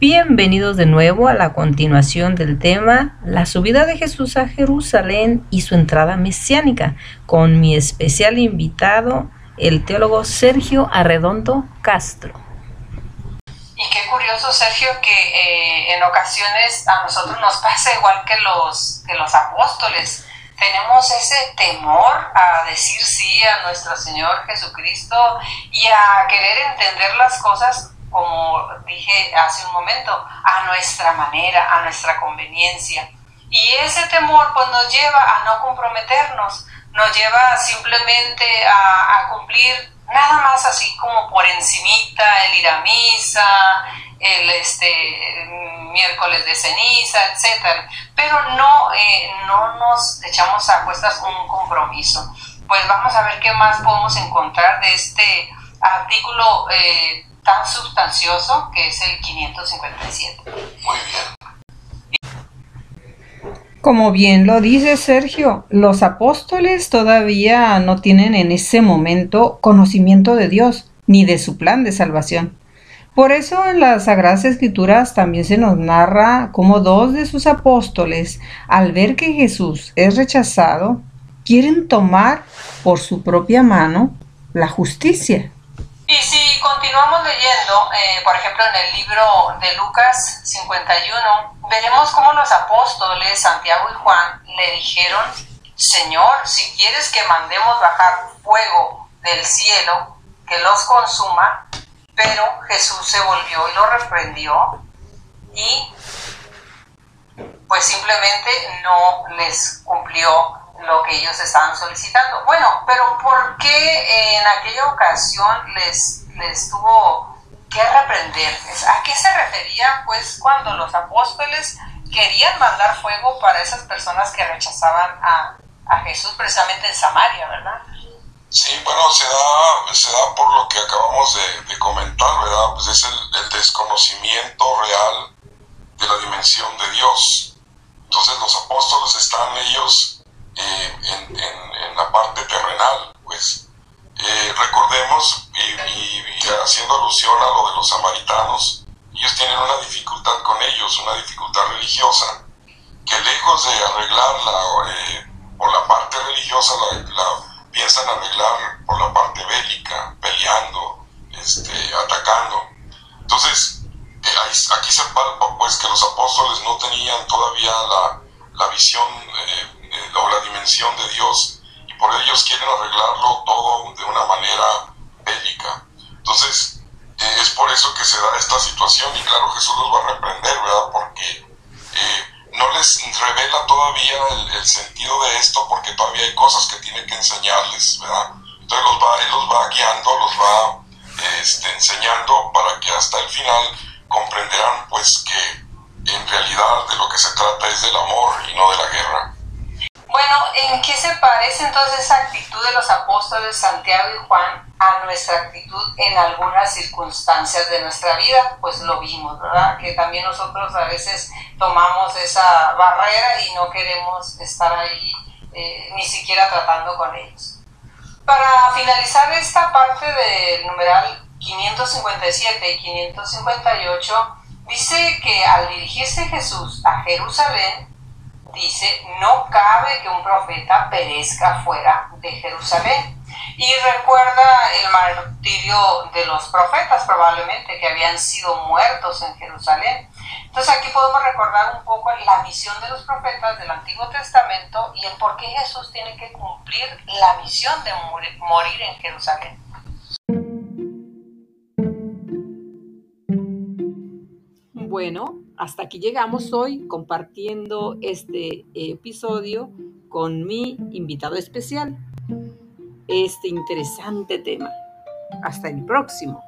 Bienvenidos de nuevo a la continuación del tema La subida de Jesús a Jerusalén y su entrada mesiánica con mi especial invitado, el teólogo Sergio Arredondo Castro. Y qué curioso, Sergio, que eh, en ocasiones a nosotros nos pasa igual que los, que los apóstoles. Tenemos ese temor a decir sí a nuestro Señor Jesucristo y a querer entender las cosas como dije hace un momento, a nuestra manera, a nuestra conveniencia. Y ese temor pues nos lleva a no comprometernos, nos lleva simplemente a, cumplir nada más así como por encimita, el ir a misa, el este, miércoles de ceniza, etc. Pero no, eh, no nos echamos a cuestas un compromiso. Pues vamos a ver qué más podemos encontrar de este artículo eh, tan sustancioso que es el 557. Muy bien. Como bien lo dice Sergio, los apóstoles todavía no tienen en ese momento conocimiento de Dios ni de su plan de salvación. Por eso en las Sagradas Escrituras también se nos narra cómo dos de sus apóstoles, al ver que Jesús es rechazado, quieren tomar por su propia mano la justicia. Continuamos leyendo, eh, por ejemplo, en el libro de Lucas 51, veremos cómo los apóstoles Santiago y Juan le dijeron, Señor, si quieres que mandemos bajar fuego del cielo, que los consuma, pero Jesús se volvió y lo reprendió y pues simplemente no les cumplió lo que ellos estaban solicitando. Bueno, pero ¿por qué en aquella ocasión les, les tuvo que reprender? ¿A qué se refería pues cuando los apóstoles querían mandar fuego para esas personas que rechazaban a, Jesús precisamente en Samaria, verdad? Sí, bueno, se da, se da por lo que acabamos de, comentar, ¿verdad? Pues es el, el desconocimiento real de la dimensión de Dios. Entonces los apóstoles están ellos eh, en, la parte terrenal, pues eh, recordemos, y, haciendo alusión a lo de los samaritanos, ellos tienen una dificultad con ellos, una dificultad religiosa, que lejos de arreglarla eh, por la parte religiosa, la, piensan arreglar por la parte bélica, peleando, este, atacando. Entonces, aquí se palpa pues que los apóstoles no tenían todavía la, la visión o la dimensión de Dios y por ellos quieren arreglarlo todo de una manera bélica. Entonces, eh, es por eso que se da esta situación y claro, Jesús los va a reprender, ¿verdad? Porque eh, no les revela todavía el, sentido de esto porque todavía hay cosas que tiene que enseñarles, ¿verdad? Entonces los va, Él los va guiando, los va este, enseñando para que hasta el final comprenderán pues que en realidad de lo que se trata es del amor y no de la guerra. Bueno, ¿en qué se parece entonces esa actitud de los apóstoles Santiago y Juan a nuestra actitud en algunas circunstancias de nuestra vida? Pues lo vimos, ¿verdad? Que también nosotros a veces tomamos esa barrera y no queremos estar ahí eh, ni siquiera tratando con ellos. Para finalizar esta parte del numeral 557 y 558, dice que al dirigirse Jesús a Jerusalén, dice, no cabe que un profeta perezca fuera de Jerusalén. Y recuerda el martirio de los profetas probablemente que habían sido muertos en Jerusalén. Entonces aquí podemos recordar un poco la visión de los profetas del Antiguo Testamento y el por qué Jesús tiene que cumplir la misión de morir en Jerusalén. Bueno, hasta aquí llegamos hoy compartiendo este episodio con mi invitado especial, este interesante tema. Hasta el próximo.